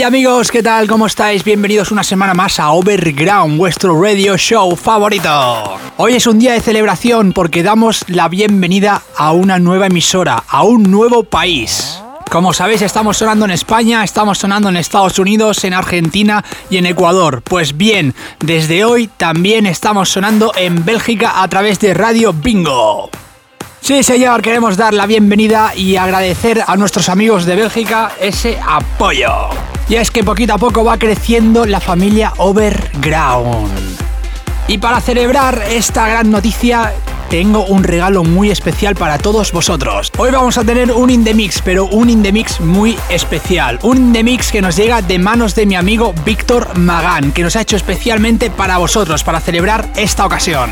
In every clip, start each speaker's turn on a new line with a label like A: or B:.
A: Hey amigos, ¿qué tal? ¿Cómo estáis? Bienvenidos una semana más a Overground, vuestro radio show favorito. Hoy es un día de celebración porque damos la bienvenida a una nueva emisora, a un nuevo país. Como sabéis, estamos sonando en España, estamos sonando en Estados Unidos, en Argentina y en Ecuador. Pues bien, desde hoy también estamos sonando en Bélgica a través de Radio Bingo. Sí, señor, queremos dar la bienvenida y agradecer a nuestros amigos de Bélgica ese apoyo. Y es que poquito a poco va creciendo la familia Overground. Y para celebrar esta gran noticia, tengo un regalo muy especial para todos vosotros. Hoy vamos a tener un Indemix, pero un Indemix muy especial. Un Indemix que nos llega de manos de mi amigo Víctor Magán, que nos ha hecho especialmente para vosotros, para celebrar esta ocasión.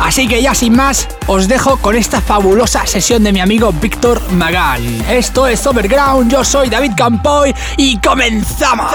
A: Así que ya sin más, os dejo con esta fabulosa sesión de mi amigo Víctor Magán. Esto es Overground, yo soy David Campoy y comenzamos.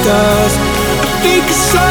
B: Stars. I think I saw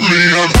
C: me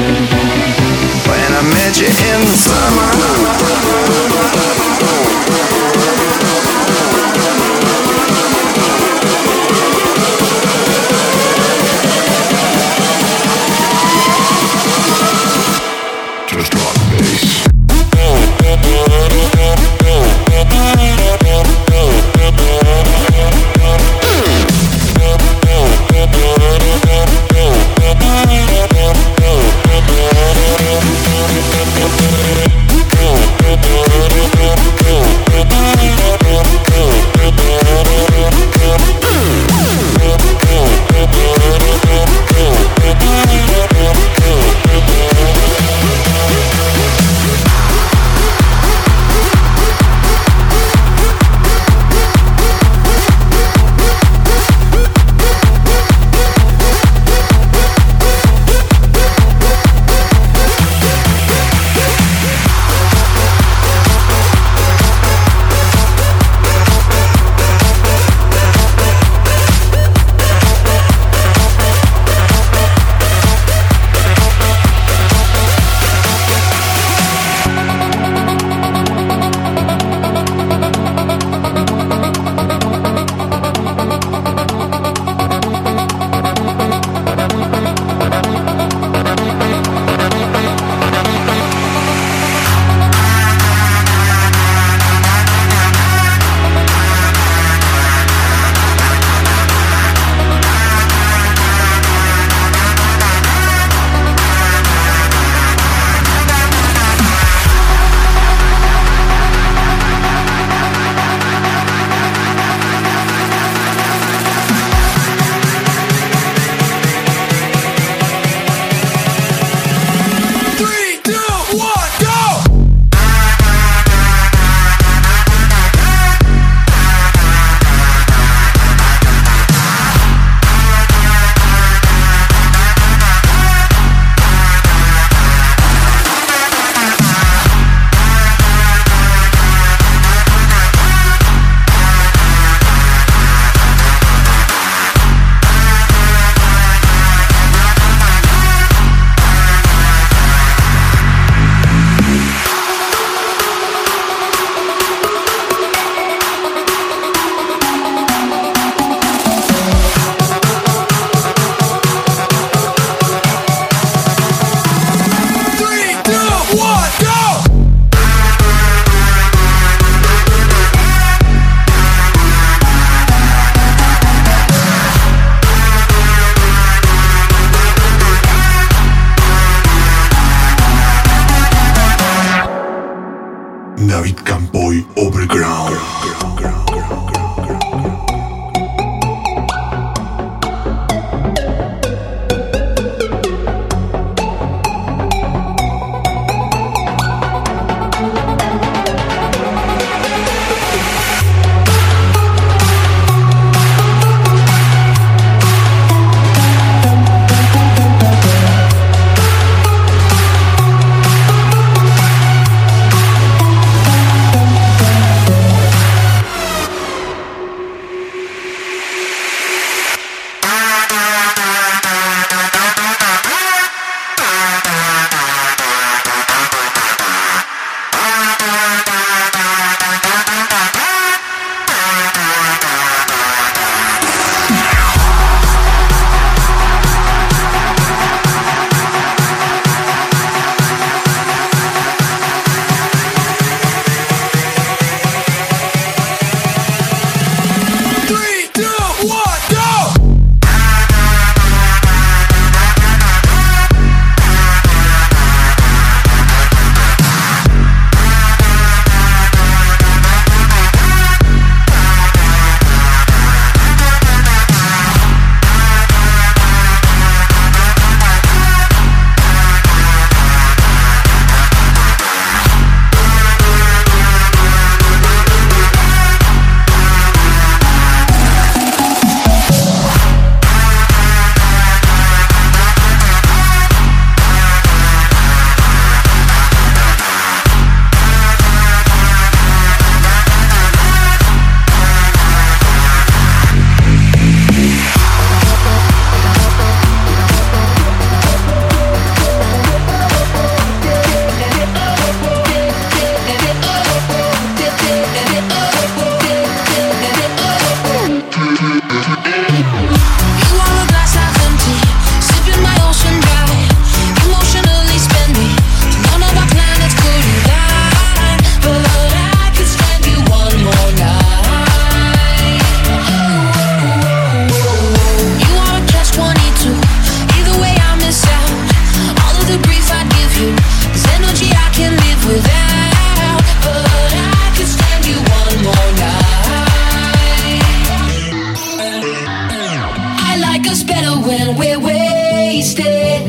D: when we're wasted.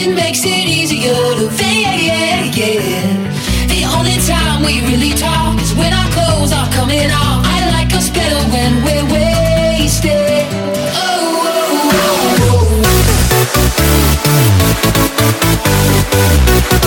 D: It makes it easier
E: to fake it. The only time we really talk is
D: when
F: our clothes are coming off. I like us better when we're wasted. Oh. oh, oh.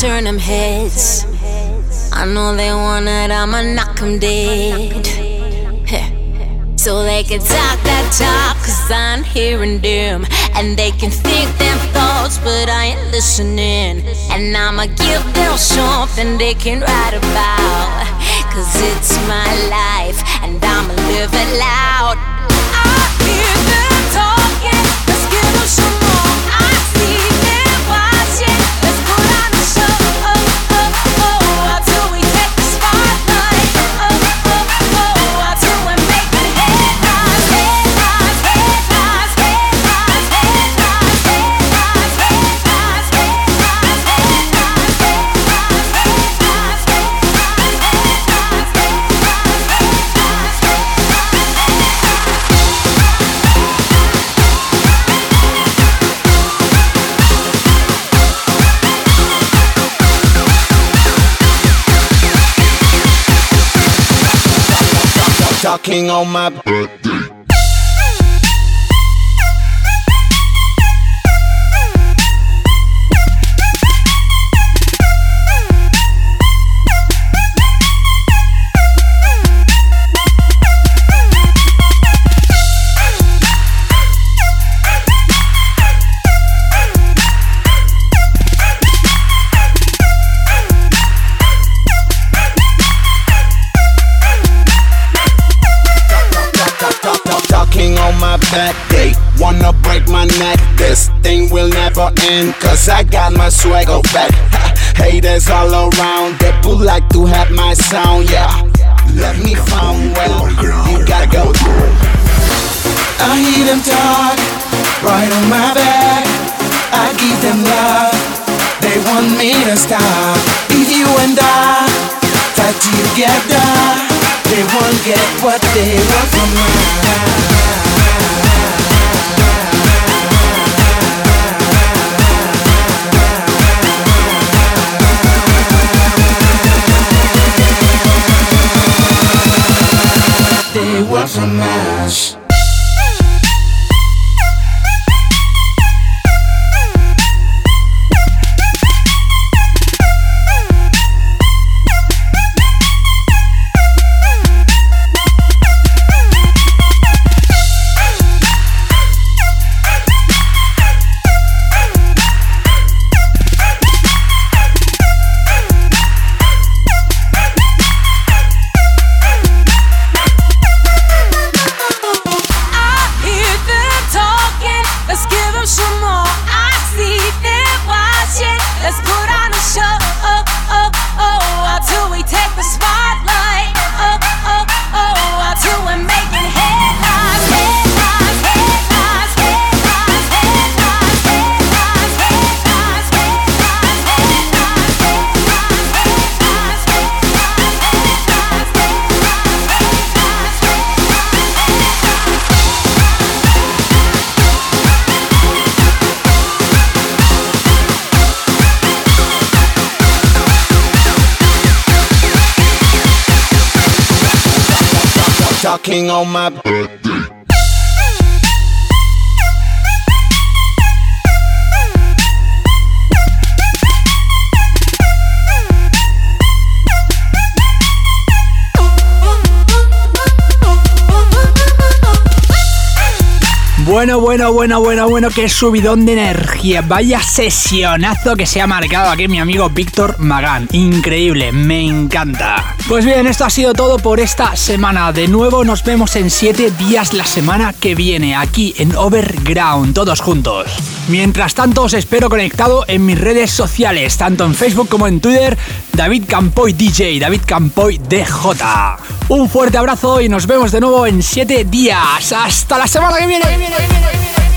G: Turn them heads. I know they want it, I'ma knock them dead. so they can talk that talk, cause I'm hearing them. And they can think them thoughts, but I ain't listening. And I'ma give them something they can write about. Cause it's my life, and I'ma live it loud. I hear them talking, let's give them some
H: Talking on my
I: Birthday.
H: Cause I got my swagger back. Haters all around, they would like to have my sound, yeah. Let me find well, you gotta go. I hear them talk, right on my back. I give them love, they want me to stop. If you and I fight together, they won't get what they want from us. tonight on my birthday.
A: Bueno, bueno, bueno, bueno, bueno, qué subidón de energía. Vaya sesionazo que se ha marcado aquí mi amigo Víctor Magán. Increíble, me encanta. Pues bien, esto ha sido todo por esta semana. De nuevo nos vemos en 7 días la semana que viene, aquí en Overground, todos juntos. Mientras tanto, os espero conectado en mis redes sociales, tanto en Facebook como en Twitter, David Campoy DJ, David Campoy DJ. Un fuerte abrazo y nos vemos de nuevo en 7 días. Hasta la semana que viene.